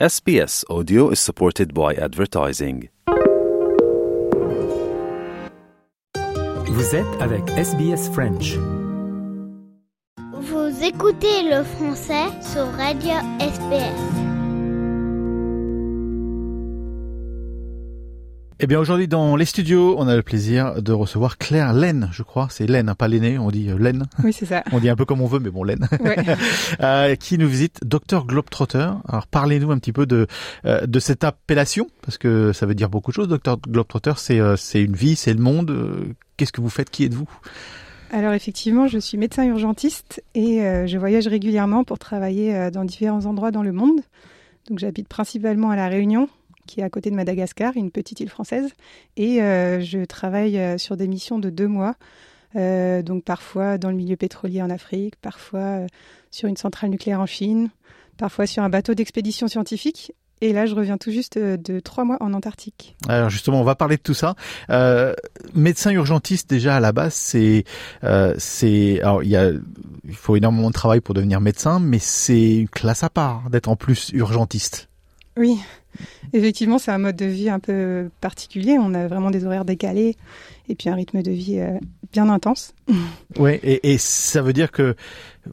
SBS Audio is supported by advertising. Vous êtes avec SBS French. Vous écoutez le français sur Radio SBS. Eh bien aujourd'hui dans les studios, on a le plaisir de recevoir Claire Laine, je crois, c'est Laine, hein, pas l'aîné, on dit euh, Laine. Oui, c'est ça. On dit un peu comme on veut, mais bon, Laine. Ouais. Euh, qui nous visite, Docteur Globetrotter. Alors parlez-nous un petit peu de euh, de cette appellation, parce que ça veut dire beaucoup de choses. Docteur Globetrotter, c'est euh, c'est une vie, c'est le monde. Qu'est-ce que vous faites? Qui êtes-vous? Alors effectivement, je suis médecin urgentiste et je voyage régulièrement pour travailler dans différents endroits dans le monde. Donc j'habite principalement à La Réunion, qui est à côté de Madagascar, une petite île française, et euh, je travaille euh, sur des missions de deux mois. Euh, donc parfois dans le milieu pétrolier en Afrique, parfois sur une centrale nucléaire en Chine, parfois sur un bateau d'expédition scientifique. Et là, je reviens tout juste de trois mois en Antarctique. Alors justement, on va parler de tout ça. Euh, médecin urgentiste déjà à la base, c'est euh, c'est alors il y a il faut énormément de travail pour devenir médecin, mais c'est une classe à part d'être en plus urgentiste. Oui, effectivement, c'est un mode de vie un peu particulier. On a vraiment des horaires décalés et puis un rythme de vie euh, bien intense. Ouais, et, et ça veut dire que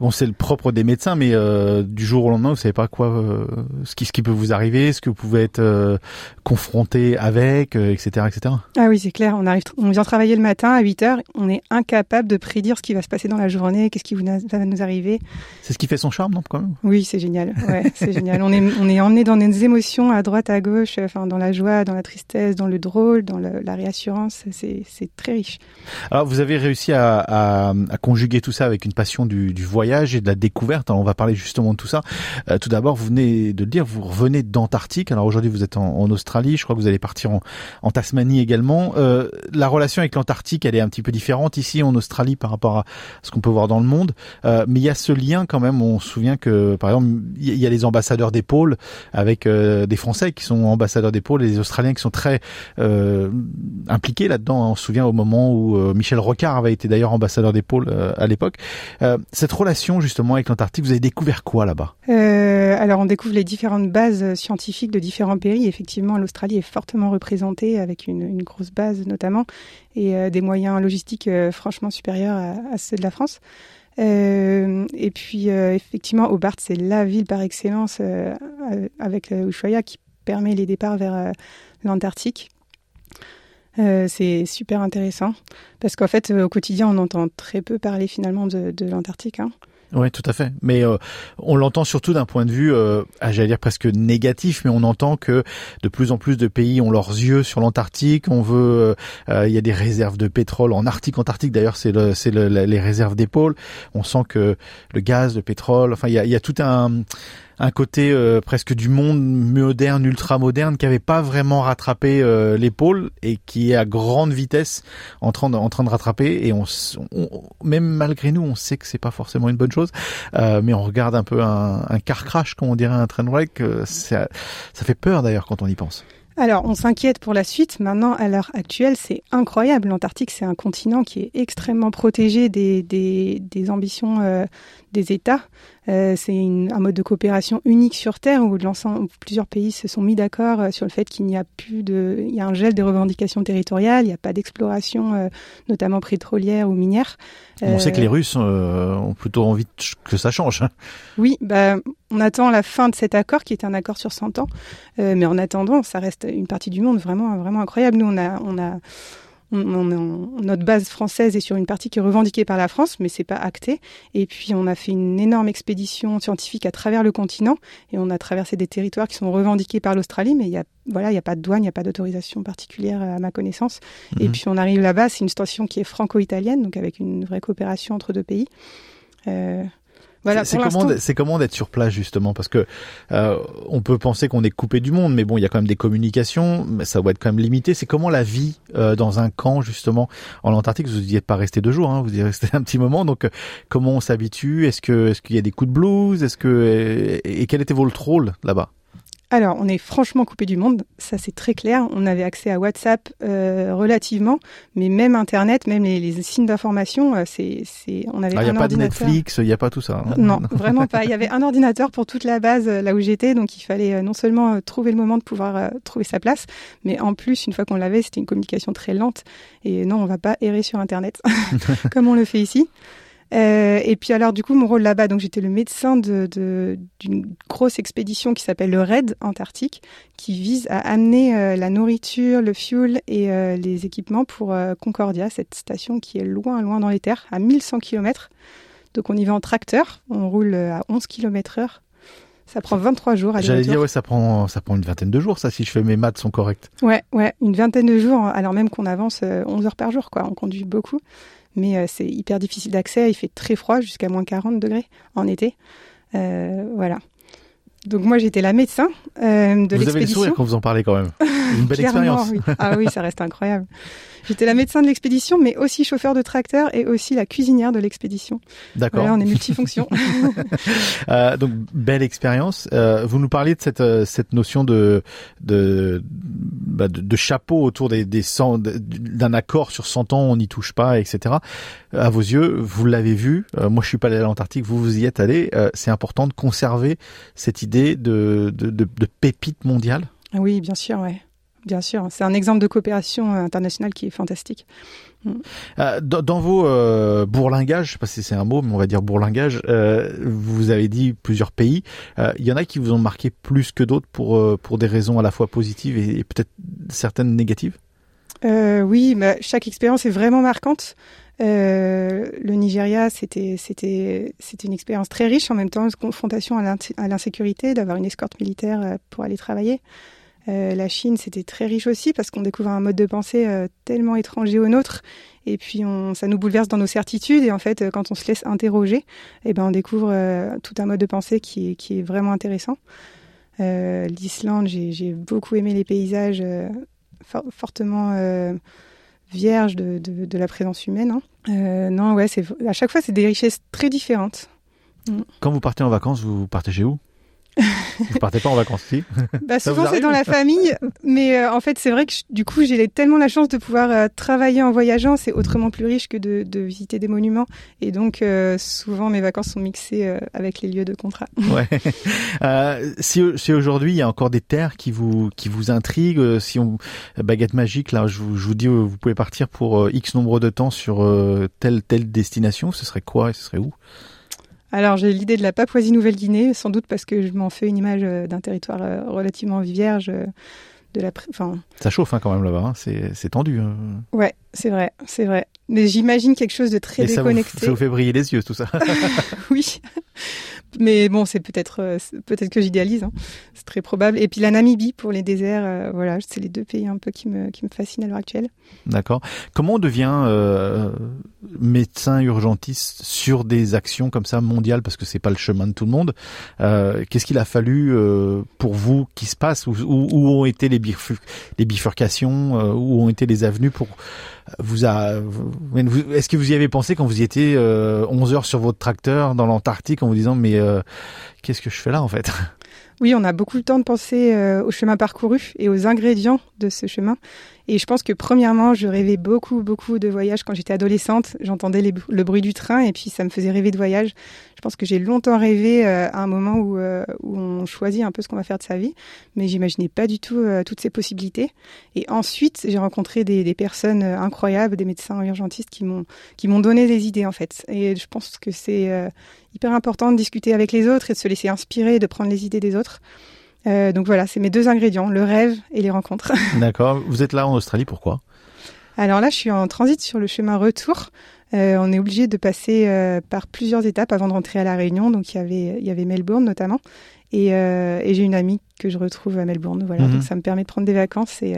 bon, c'est le propre des médecins, mais euh, du jour au lendemain, vous savez pas quoi, euh, ce qui ce qui peut vous arriver, ce que vous pouvez être euh, confronté avec, etc., etc. Ah oui, c'est clair. On arrive, on vient travailler le matin à 8 heures. On est incapable de prédire ce qui va se passer dans la journée, qu'est-ce qui vous va nous arriver. C'est ce qui fait son charme, non, quand même? Oui, c'est génial. Ouais, c'est génial. On est, on est emmené dans des émotions à droite, à gauche, enfin dans la joie, dans la tristesse, dans le drôle, dans le- la réassurance. C'est, c'est très riche. Alors, vous avez réussi à, conjuguer tout ça avec une passion du, voyage et de la découverte. On va parler justement de tout ça. Euh, tout d'abord, vous venez de le dire, vous revenez d'Antarctique. Alors aujourd'hui, vous êtes en, Australie. Je crois que vous allez partir en, Tasmanie également. Euh, la relation avec l'Antarctique, elle est un petit peu différente ici en Australie par rapport à ce qu'on peut voir dans le monde. Euh, mais il y a ce lien quand même. On se souvient que, par exemple, il y a- les ambassadeurs des pôles avec des Français qui sont ambassadeurs des pôles et des Australiens qui sont très impliqués là-dedans. On se souvient au moment où euh, Michel Rocard avait été d'ailleurs ambassadeur des pôles euh, à l'époque. Euh, cette relation justement avec l'Antarctique, vous avez découvert quoi là-bas? Alors, on découvre les différentes bases scientifiques de différents pays. Effectivement, l'Australie est fortement représentée avec une, grosse base notamment et des moyens logistiques franchement supérieurs à, ceux de la France. Et puis, effectivement, Hobart, c'est la ville par excellence avec Ushuaia qui permet les départs vers l'Antarctique. Euh, c'est super intéressant parce qu'en fait, euh, au quotidien, on entend très peu parler finalement de, de l'Antarctique. Hein. Oui, tout à fait. Mais euh, on l'entend surtout d'un point de vue, euh, ah, j'allais dire presque négatif, mais on entend que de plus en plus de pays ont leurs yeux sur l'Antarctique. On veut, euh, euh, il y a des réserves de pétrole en Arctique. Antarctique, d'ailleurs, c'est le, c'est le- les réserves des pôles. On sent que le gaz, le pétrole, enfin, il y a, il y a tout un un côté euh, presque du monde moderne, ultra moderne, qui avait pas vraiment rattrapé euh, pôles et qui est à grande vitesse en train de, en train de rattraper. Et on, on- même malgré nous, on sait que c'est pas forcément une bonne chose. Euh, mais on regarde un peu un, un car crash, comme on dirait un train wreck. euh, Ça, ça fait peur d'ailleurs quand on y pense. Alors, on s'inquiète pour la suite. Maintenant, à l'heure actuelle, c'est incroyable. L'Antarctique, c'est un continent qui est extrêmement protégé des, des, des ambitions euh, des États. Euh, c'est un mode de coopération unique sur Terre où, plusieurs pays se sont mis d'accord euh, sur le fait qu'il n'y a plus de, il y a un gel des revendications territoriales, il n'y a pas d'exploration, euh, notamment pétrolière ou minière. On sait que les Russes ont plutôt envie que ça change. hein. Oui, bah, on attend la fin de cet accord qui est un accord sur 100 ans. Mais en attendant, ça reste une partie du monde vraiment, vraiment incroyable. Nous, on a, on a, on, on- on- notre base française est sur une partie qui est revendiquée par la France, mais c'est pas acté. Et puis, on a fait une énorme expédition scientifique à travers le continent et on a traversé des territoires qui sont revendiqués par l'Australie, mais il y a, voilà, il y a pas de douane, il n'y a pas d'autorisation particulière à ma connaissance. Et Mhm. puis, on arrive là-bas, c'est une station qui est franco-italienne, donc avec une vraie coopération entre deux pays. Euh, voilà, c'est comment, c'est comment d'être sur place justement parce que euh, on peut penser qu'on est coupé du monde, mais bon, il y a quand même des communications, mais ça doit être quand même limité. C'est comment la vie euh, dans un camp justement en Antarctique? Vous n'y êtes pas resté deux jours, hein, vous y resté un petit moment. Donc euh, comment on s'habitue? Est-ce que est-ce qu'il y a des coups de blues? Est-ce que et, et quel était votre rôle là-bas? Alors, on est franchement coupé du monde, ça c'est très clair. On avait accès à WhatsApp euh, relativement, mais même Internet, même les, les signes d'information, euh, c'est, c'est, on avait Ah, Il n'y un a pas de. Netflix, il n'y a pas tout ça. hein. Non, vraiment pas. Il y avait un ordinateur pour toute la base euh, là où j'étais, donc il fallait euh, non seulement trouver le moment de pouvoir trouver sa place, mais en plus, une fois qu'on l'avait, c'était une communication très lente. Et non, on va pas errer sur Internet comme on le fait ici. Euh, et puis alors du coup mon rôle là-bas, donc j'étais le médecin de, de- d'une grosse expédition qui s'appelle le RAID Antarctique, qui vise à amener euh, la nourriture, le fuel et euh, les équipements pour Concordia, cette station qui est loin loin dans les terres, à 1100 km. Donc on y va en tracteur, on roule à 11 km heure. Ça prend 23 jours à J'allais dire, ouais, ça prend, ça prend une vingtaine de jours, ça, si je fais mes maths sont corrects. Ouais, ouais, une vingtaine de jours, alors même qu'on avance euh, 11 heures par jour, quoi. On conduit beaucoup, mais euh, c'est hyper difficile d'accès. Il fait très froid, jusqu'à moins 40 degrés en été. Euh, voilà. Donc moi, j'étais la médecin euh, de vous avez le l'expédition. sourire quand vous en parlez quand même. Une belle expérience. oui. Ah oui, ça reste incroyable. J'étais la médecin de l'expédition, mais aussi chauffeur de tracteur et aussi la cuisinière de l'expédition. D'accord. Voilà, on est multifonction. Euh, donc belle expérience. Euh, vous nous parliez de cette euh, cette notion de de bah, de, de chapeau autour des des 100 de- d'un accord sur 100 ans, on n'y touche pas, etc. À vos yeux, vous l'avez vu. Euh, moi, je suis pas allé à l'Antarctique. Vous vous y êtes allé. C'est important de conserver cette idée de de, de, de pépite mondiale? Ah oui, bien sûr, ouais. Bien sûr. C'est un exemple de coopération euh, internationale qui est fantastique. Euh, dans, dans vos euh, bourlingages, je sais pas si c'est un mot, mais on va dire bourlingage, euh, vous avez dit plusieurs pays. Euh, Il y en a qui vous ont marqué plus que d'autres pour pour des raisons à la fois positives et, et peut-être certaines négatives? Oui, bah, chaque expérience est vraiment marquante. Euh, le Nigeria, c'était c'était c'était une expérience très riche en même temps, une confrontation à l'in- à l'insécurité, d'avoir une escorte militaire pour aller travailler. Euh, la Chine, c'était très riche aussi parce qu'on découvre un mode de pensée euh, tellement étranger au nôtre, et puis ça nous bouleverse dans nos certitudes. Et en fait, euh, quand on se laisse interroger, eh ben on découvre tout un mode de pensée qui est vraiment intéressant. L'Islande, j'ai beaucoup aimé les paysages. for- fortement euh, vierge de, la présence humaine. hein. Non, ouais, à chaque fois c'est des richesses très différentes. Quand vous partez en vacances, vous partez chez où? Vous partez pas en vacances ici Bah, souvent c'est dans la famille, mais euh, en fait c'est vrai que je- du coup j'ai tellement la chance de pouvoir euh, travailler en voyageant, c'est autrement plus riche que de, de visiter des monuments, et donc euh, souvent mes vacances sont mixées euh, avec les lieux de contrat. Ouais. Euh, si si aujourd'hui il y a encore des terres qui vous qui vous intriguent, euh, si on baguette magique là, je vous, je vous dis euh, vous pouvez partir pour euh, X nombre de temps sur euh, telle telle destination, ce serait quoi et ce serait où? Alors j'ai l'idée de la Papouasie-Nouvelle-Guinée, sans doute parce que je m'en fais une image euh, d'un territoire euh, relativement vierge. euh, de la, enfin, Ça chauffe hein, quand même là-bas, hein. c'est tendu. hein. Ouais, c'est vrai, c'est vrai. Mais j'imagine quelque chose de très Et ça vous, déconnecté. ça vous fait briller les yeux tout ça. oui. Mais bon, c'est peut-être euh, peut-être que j'idéalise. hein. C'est très probable. Et puis la Namibie pour les déserts, euh, voilà, c'est les deux pays un peu qui me qui me fascinent à l'heure actuelle. D'accord. Comment on devient euh, médecin urgentiste sur des actions comme ça mondiales parce que c'est pas le chemin de tout le monde. Qu'est-ce qu'il a fallu pour vous qui se passe où, où- ont été les, bifur- les bifurcations Où ont été les avenues pour vous, Est-ce que vous y avez pensé quand vous y étiez euh, 11 heures sur votre tracteur dans l'Antarctique en vous disant mais euh, qu'est-ce que je fais là en fait? Oui, on a beaucoup le temps de penser euh, au chemin parcouru et aux ingrédients de ce chemin. Et je pense que premièrement, je rêvais beaucoup, beaucoup de voyages quand j'étais adolescente. J'entendais le bruit du train et puis ça me faisait rêver de voyage. Je pense que j'ai longtemps rêvé euh, à un moment où, euh, où on choisit un peu ce qu'on va faire de sa vie, mais j'imaginais pas du tout euh, toutes ces possibilités. Et ensuite, j'ai rencontré des, personnes incroyables, des médecins urgentistes qui m'ont qui m'ont donné des idées en fait. Et je pense que c'est hyper important de discuter avec les autres et de se laisser inspirer, de prendre les idées des autres. Euh, donc voilà, c'est mes deux ingrédients, le rêve et les rencontres. D'accord. Vous êtes là en Australie pourquoi? Alors là, je suis en transit sur le chemin retour. Euh, on est obligé de passer euh, par plusieurs étapes avant de rentrer à la Réunion. Donc il y avait, il y avait Melbourne notamment, et, et j'ai une amie que je retrouve à Melbourne. Voilà, Mhm. donc ça me permet de prendre des vacances et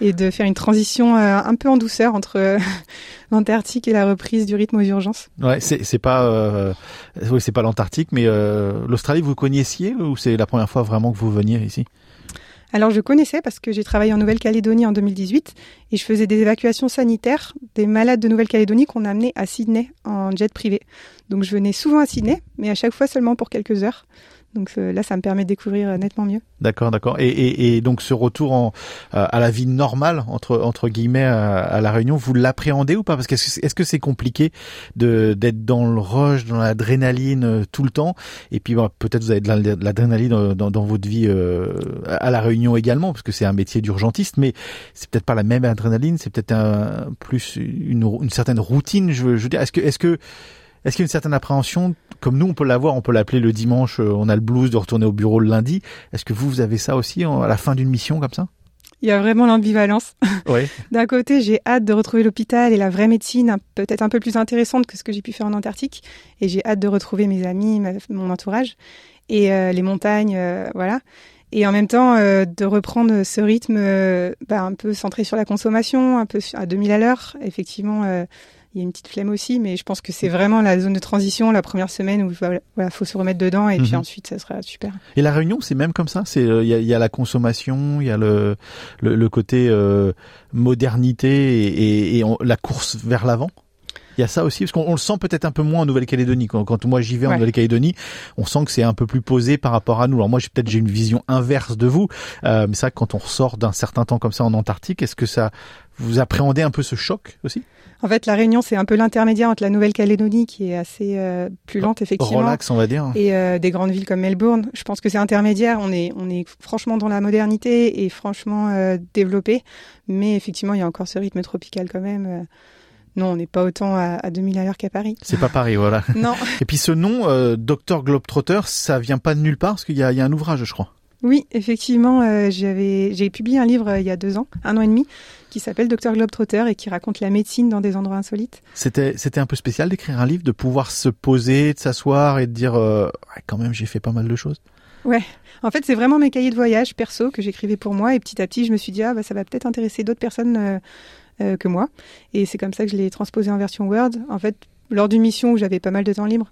et de faire une transition euh, un peu en douceur entre euh, l'Antarctique et la reprise du rythme aux urgences. Ouais, c'est pas euh, oui, c'est pas l'Antarctique, mais l'Australie vous connaissiez ou c'est la première fois vraiment que vous veniez ici? Alors je connaissais parce que j'ai travaillé en Nouvelle-Calédonie en 2018 et je faisais des évacuations sanitaires des malades de Nouvelle-Calédonie qu'on amenait à Sydney en jet privé. Donc je venais souvent à Sydney, mais à chaque fois seulement pour quelques heures. Donc euh, là, ça me permet de découvrir euh, nettement mieux. D'accord, d'accord. Et, donc ce retour euh, à la vie normale entre guillemets à, la Réunion, vous l'appréhendez ou pas? Parce que est-ce que c'est compliqué d'être dans le rush, dans l'adrénaline tout le temps? Et puis bah, peut-être vous avez de l'adrénaline dans, votre vie à la Réunion également, parce que c'est un métier d'urgentiste, mais c'est peut-être pas la même adrénaline, c'est peut-être plus une, certaine routine. Je je veux dire, est-ce que est-ce que est-ce qu'il y a une certaine appréhension, comme nous on peut l'avoir, on peut l'appeler le dimanche, euh, on a le blues de retourner au bureau le lundi. Est-ce que vous, vous avez ça aussi à la fin d'une mission comme ça il y a vraiment l'ambivalence. Oui. D'un côté, j'ai hâte de retrouver l'hôpital et la vraie médecine, peut-être un peu plus intéressante que ce que j'ai pu faire en Antarctique. Et j'ai hâte de retrouver mes amis, mon entourage et euh, les montagnes, euh, voilà. Et en même temps, de reprendre ce rythme bah, un peu centré sur la consommation, un peu à 2000 à l'heure. Effectivement, il y a une petite flemme aussi, mais je pense que c'est vraiment la zone de transition, la première semaine où voilà, faut se remettre dedans et puis mhm. ensuite ça sera super. Et la Réunion, c'est même comme ça. C'est euh, il y, a, la consommation, il y a le le, côté euh, modernité et, la course vers l'avant? Il y a ça aussi, parce qu'on le sent peut-être un peu moins en Nouvelle-Calédonie. Quand, quand, moi j'y vais en Nouvelle-Calédonie, on sent que c'est un peu plus posé par rapport à nous. Alors moi, j'ai peut-être j'ai une vision inverse de vous, euh, mais ça, quand on ressort d'un certain temps comme ça en Antarctique, est-ce que ça vous appréhendez un peu ce choc aussi? En fait, la Réunion, c'est un peu l'intermédiaire entre la Nouvelle-Calédonie, qui est assez euh, plus lente effectivement, relax, on va dire, et euh, des grandes villes comme Melbourne. Je pense que c'est intermédiaire. On est on est franchement dans la modernité et franchement euh, développé, mais effectivement, il y a encore ce rythme tropical quand même. Non, on n'est pas autant à, à 2000 à l'heure qu'à Paris. C'est pas Paris, voilà. non. Et puis ce nom, euh, Docteur Globetrotter, ça vient pas de nulle part, parce qu'il y a, y a un ouvrage, je crois. Oui, effectivement, euh, j'avais j'ai publié un livre euh, il y a deux ans, un an et demi, qui s'appelle Docteur Globetrotter et qui raconte la médecine dans des endroits insolites. C'était c'était un peu spécial d'écrire un livre, de pouvoir se poser, de s'asseoir et de dire euh, quand même j'ai fait pas mal de choses. Ouais, en fait c'est vraiment mes cahiers de voyage perso que j'écrivais pour moi et petit à petit je me suis dit ah bah ça va peut-être intéresser d'autres personnes. Euh, que moi. Et c'est comme ça que je l'ai transposé en version Word. En fait, lors d'une mission où j'avais pas mal de temps libre.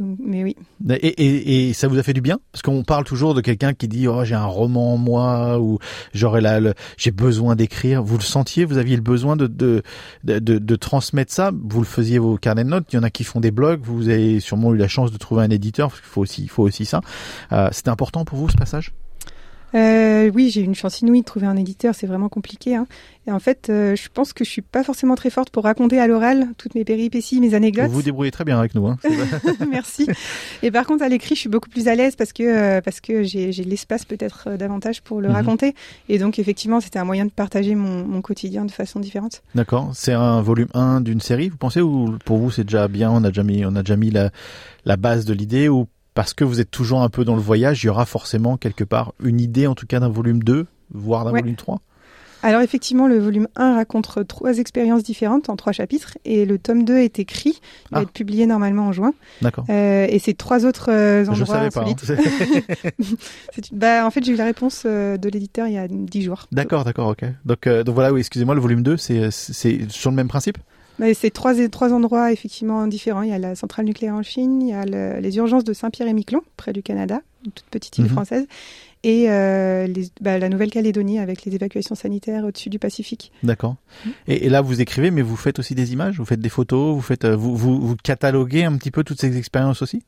Mais oui. Et, ça vous a fait du bien? Parce qu'on parle toujours de quelqu'un qui dit oh j'ai un roman en moi ou j'aurais là j'ai besoin d'écrire. Vous le sentiez? Vous aviez le besoin de de, de de, transmettre ça? Vous le faisiez vos carnets de notes? Il y en a qui font des blogs. Vous avez sûrement eu la chance de trouver un éditeur parce qu'il faut aussi il faut aussi ça. Euh, C'était important pour vous ce passage? Euh, oui, j'ai eu une chance inouïe de trouver un éditeur, c'est vraiment compliqué. Hein. Et en fait, euh, je pense que je suis pas forcément très forte pour raconter à l'oral toutes mes péripéties, mes anecdotes. Vous vous débrouillez très bien avec nous. Hein. Merci. Et par contre, à l'écrit, je suis beaucoup plus à l'aise parce que euh, parce que j'ai l'espace peut-être euh, davantage pour le mhm. raconter. Et donc, effectivement, c'était un moyen de partager mon, mon quotidien de façon différente. D'accord. C'est un volume 1 d'une série, vous pensez, ou pour vous c'est déjà bien On a déjà mis, on a déjà mis la, la base de l'idée, ou parce que vous êtes toujours un peu dans le voyage, il y aura forcément quelque part une idée en tout cas d'un volume 2, voire d'un volume 3 alors effectivement, le volume 1 raconte trois expériences différentes en trois chapitres et le tome 2 est écrit, il va ah. être publié normalement en juin. D'accord. Euh, et c'est trois autres euh, endroits Je savais pas. Hein. bah, en fait, j'ai eu la réponse euh, de l'éditeur il y a dix jours. D'accord, d'accord, ok. Donc, euh, donc voilà, oui, excusez-moi, le volume 2, c'est sur le même principe? C'est trois, trois endroits effectivement différents. Il y a la centrale nucléaire en Chine, il y a les urgences de Saint-Pierre-et-Miquelon, près du Canada, une toute petite île mhm. française, et euh, les, bah, la Nouvelle-Calédonie avec les évacuations sanitaires au-dessus du Pacifique. D'accord. Mhm. Et, et, là, vous écrivez, mais vous faites aussi des images, vous faites des photos, vous faites, euh, vous, vous, vous cataloguez un petit peu toutes ces expériences aussi?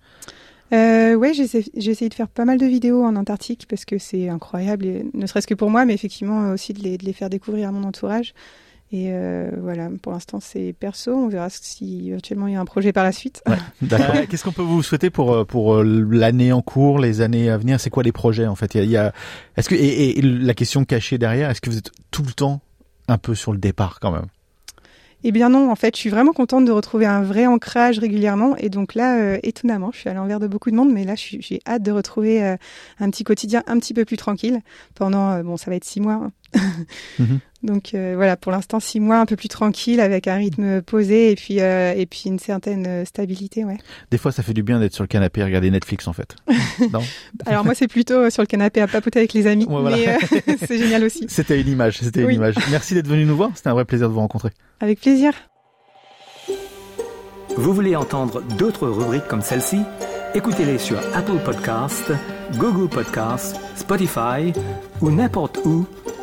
Euh, ouais, j'ai essayé de faire pas mal de vidéos en Antarctique parce que c'est incroyable, ne serait-ce que pour moi, mais effectivement aussi de les, de les faire découvrir à mon entourage. Et euh, voilà, pour l'instant c'est perso. On verra si éventuellement il y a un projet par la suite. D'accord. Qu'est-ce qu'on peut vous souhaiter pour euh, pour euh, l'année en cours, les années à venir? C'est quoi les projets en fait? Il y a, est-ce que et, et, la question cachée derrière, est-ce que vous êtes tout le temps un peu sur le départ quand même? Eh bien non, en fait, je suis vraiment contente de retrouver un vrai ancrage régulièrement. Et donc là, euh, étonnamment, je suis à l'envers de beaucoup de monde, mais là, j'ai hâte de retrouver euh, un petit quotidien un petit peu plus tranquille pendant, euh, bon, ça va être six mois. Hein. Mhm. Donc voilà, pour l'instant, six mois un peu plus tranquille, avec un rythme posé et puis et puis une certaine stabilité, ouais. Des fois, ça fait du bien d'être sur le canapé et regarder Netflix, en fait. non? Alors moi, c'est plutôt sur le canapé à papoter avec les amis, mais c'est génial aussi. C'était une image, c'était une image. Merci d'être venu nous voir, c'était un vrai plaisir de vous rencontrer. Avec plaisir. Vous voulez entendre d'autres rubriques comme celle-ci? Écoutez-les sur Apple Podcasts, Google Podcasts, Spotify ou n'importe où